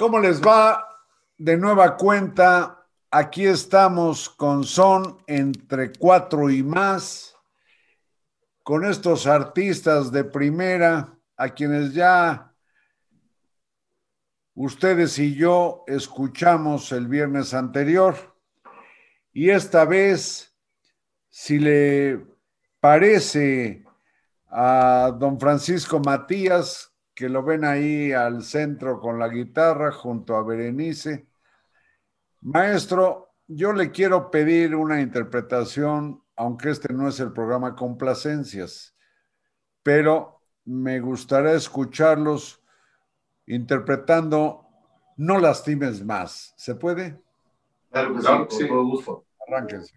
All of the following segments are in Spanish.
¿Cómo les va? De nueva cuenta, aquí estamos con Son entre cuatro y más, con estos artistas de primera, a quienes ya ustedes y yo escuchamos el viernes anterior. Y esta vez, si le parece a don Francisco Matías, que lo ven ahí al centro con la guitarra junto a Berenice. Maestro, yo le quiero pedir una interpretación, aunque este no es el programa Complacencias, pero me gustaría escucharlos interpretando No lastimes más. ¿Se puede? Claro que sí, gusto. Arránquense.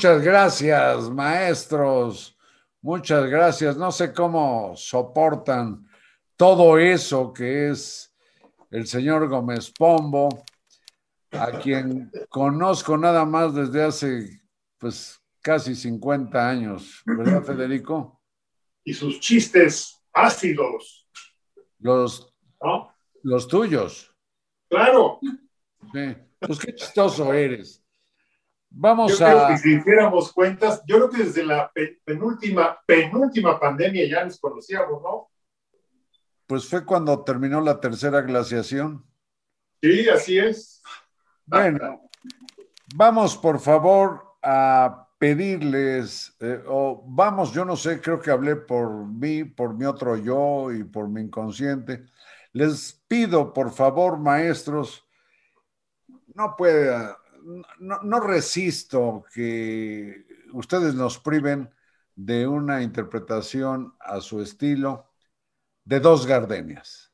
Muchas gracias, maestros. Muchas gracias. No sé cómo soportan todo eso que es el señor Gómez Pombo, a quien conozco nada más desde hace pues casi 50 años, ¿verdad, Federico? Y sus chistes ácidos. Los, los tuyos. Claro. Sí. Pues qué chistoso eres. Vamos yo a. Creo que si hiciéramos cuentas, yo creo que desde la penúltima, penúltima pandemia ya nos conocíamos, ¿no? Pues fue cuando terminó la tercera glaciación. Sí, así es. Bueno, vamos por favor a pedirles, eh, o vamos, yo no sé, creo que hablé por mí, por mi otro yo y por mi inconsciente. Les pido, por favor, maestros, no puede no, resisto que ustedes nos priven de una interpretación a su estilo de dos gardenias.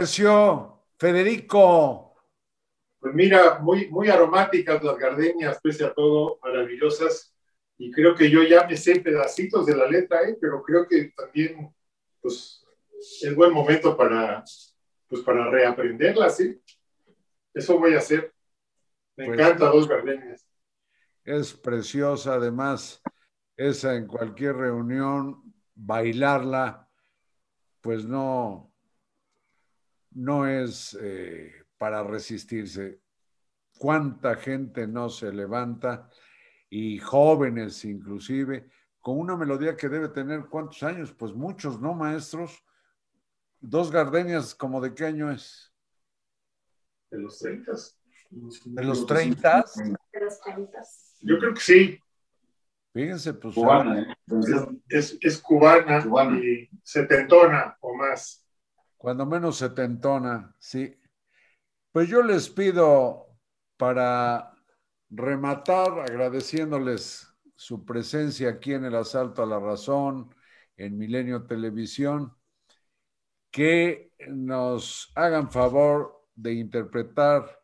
Pareció, Federico? Pues mira, muy, muy aromáticas las gardenias, pese a todo, maravillosas. Y creo que yo ya me sé pedacitos de la letra, ¿eh? pero creo que también pues, es buen momento para, pues, para reaprenderlas. ¿sí? Eso voy a hacer. Me pues encanta dos gardenias. Es preciosa, además, esa en cualquier reunión, bailarla, pues no, no es eh, para resistirse. ¿Cuánta gente no se levanta? Y jóvenes inclusive, con una melodía que debe tener cuántos años, pues muchos, ¿no, maestros? Dos gardenias, ¿como de qué año es? De los 30. ¿De los 30? De los 30. Yo creo que sí. Fíjense, pues. Cubana, ¿eh? es, es, cubana, y setentona o más. Cuando menos setentona, sí. Pues yo les pido para rematar agradeciéndoles su presencia aquí en el Asalto a la Razón, en Milenio Televisión, que nos hagan favor de interpretar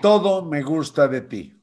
Todo me gusta de ti.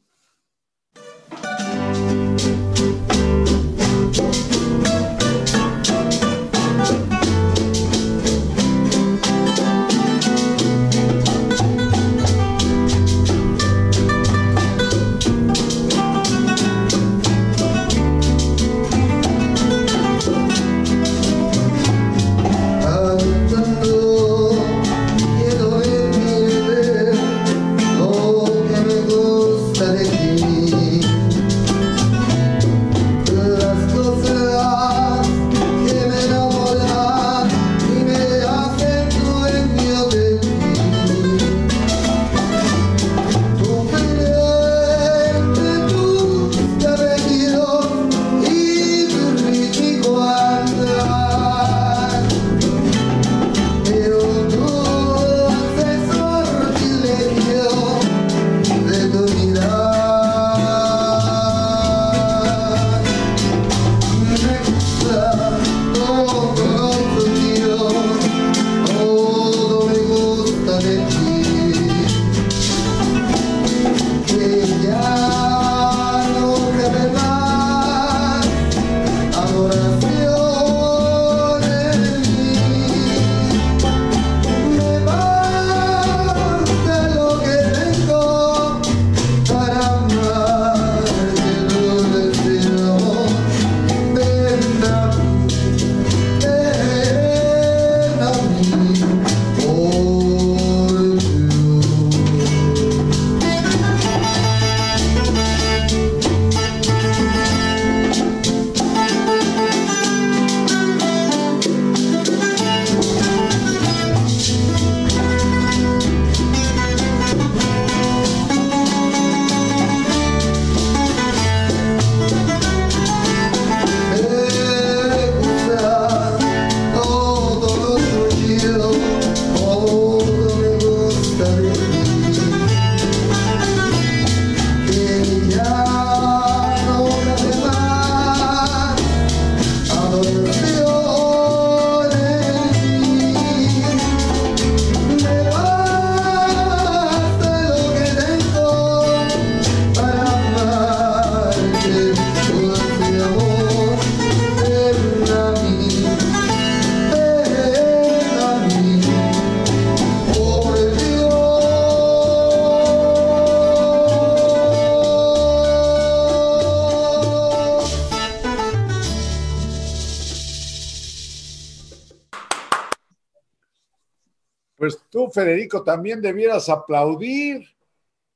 Federico, también debieras aplaudir,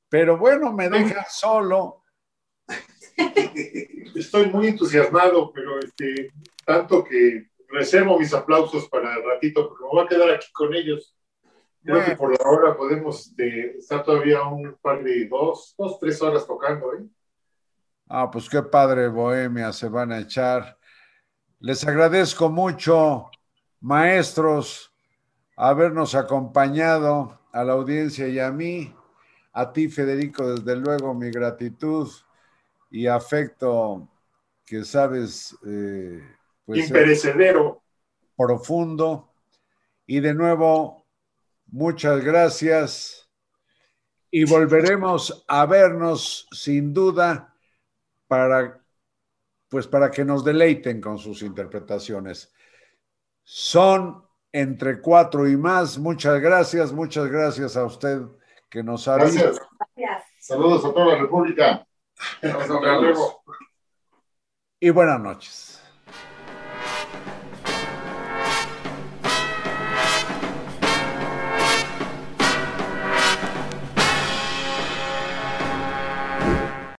pero bueno, me dejan solo. Estoy muy entusiasmado, pero este, tanto que reservo mis aplausos para el ratito, porque me voy a quedar aquí con ellos. Creo que por la hora podemos este, estar todavía un par de dos, dos, tres horas tocando. ¿eh? Ah, pues qué padre, Bohemia, se van a echar. Les agradezco mucho, maestros habernos acompañado a la audiencia y a mí. A ti, Federico, desde luego, mi gratitud y afecto que sabes. Eh, pues, Imperecedero. Profundo. Y de nuevo, muchas gracias y volveremos a vernos sin duda para pues para que nos deleiten con sus interpretaciones. Son entre cuatro y más. Muchas gracias, muchas gracias a usted que nos ha Gracias. Saludos a toda la República. Y buenas noches.